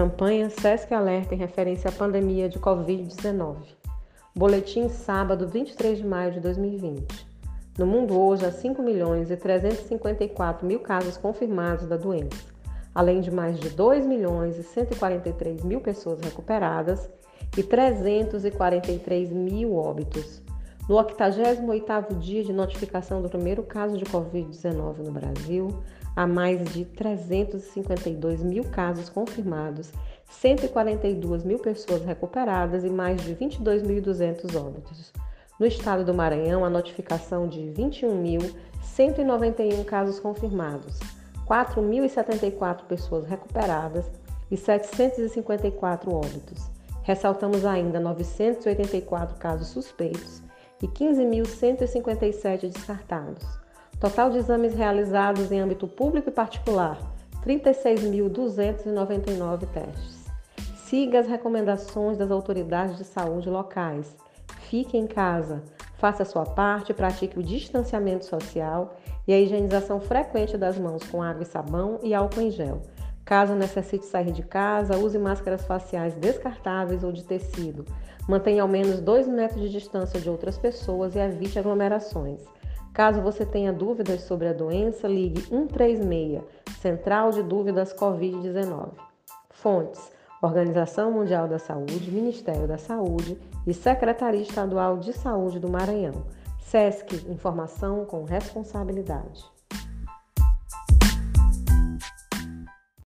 Campanha SESC Alerta em referência à pandemia de Covid-19. Boletim sábado 23 de maio de 2020. No mundo hoje há 5 milhões e 354 mil casos confirmados da doença, além de mais de 2 milhões e 143 mil pessoas recuperadas e 343 mil óbitos. No 88º dia de notificação do primeiro caso de Covid-19 no Brasil, há mais de 352 mil casos confirmados, 142 mil pessoas recuperadas e mais de 22.200 óbitos. No estado do Maranhão, a notificação de 21.191 casos confirmados, 4.074 pessoas recuperadas e 754 óbitos. Ressaltamos ainda 984 casos suspeitos e 15.157 descartados. Total de exames realizados em âmbito público e particular: 36.299 testes. Siga as recomendações das autoridades de saúde locais. Fique em casa, faça a sua parte, pratique o distanciamento social e a higienização frequente das mãos com água e sabão e álcool em gel. Caso necessite sair de casa, use máscaras faciais descartáveis ou de tecido. Mantenha ao menos 2 metros de distância de outras pessoas e evite aglomerações. Caso você tenha dúvidas sobre a doença, ligue 136, Central de Dúvidas Covid-19. Fontes: Organização Mundial da Saúde, Ministério da Saúde e Secretaria Estadual de Saúde do Maranhão. SESC Informação com Responsabilidade.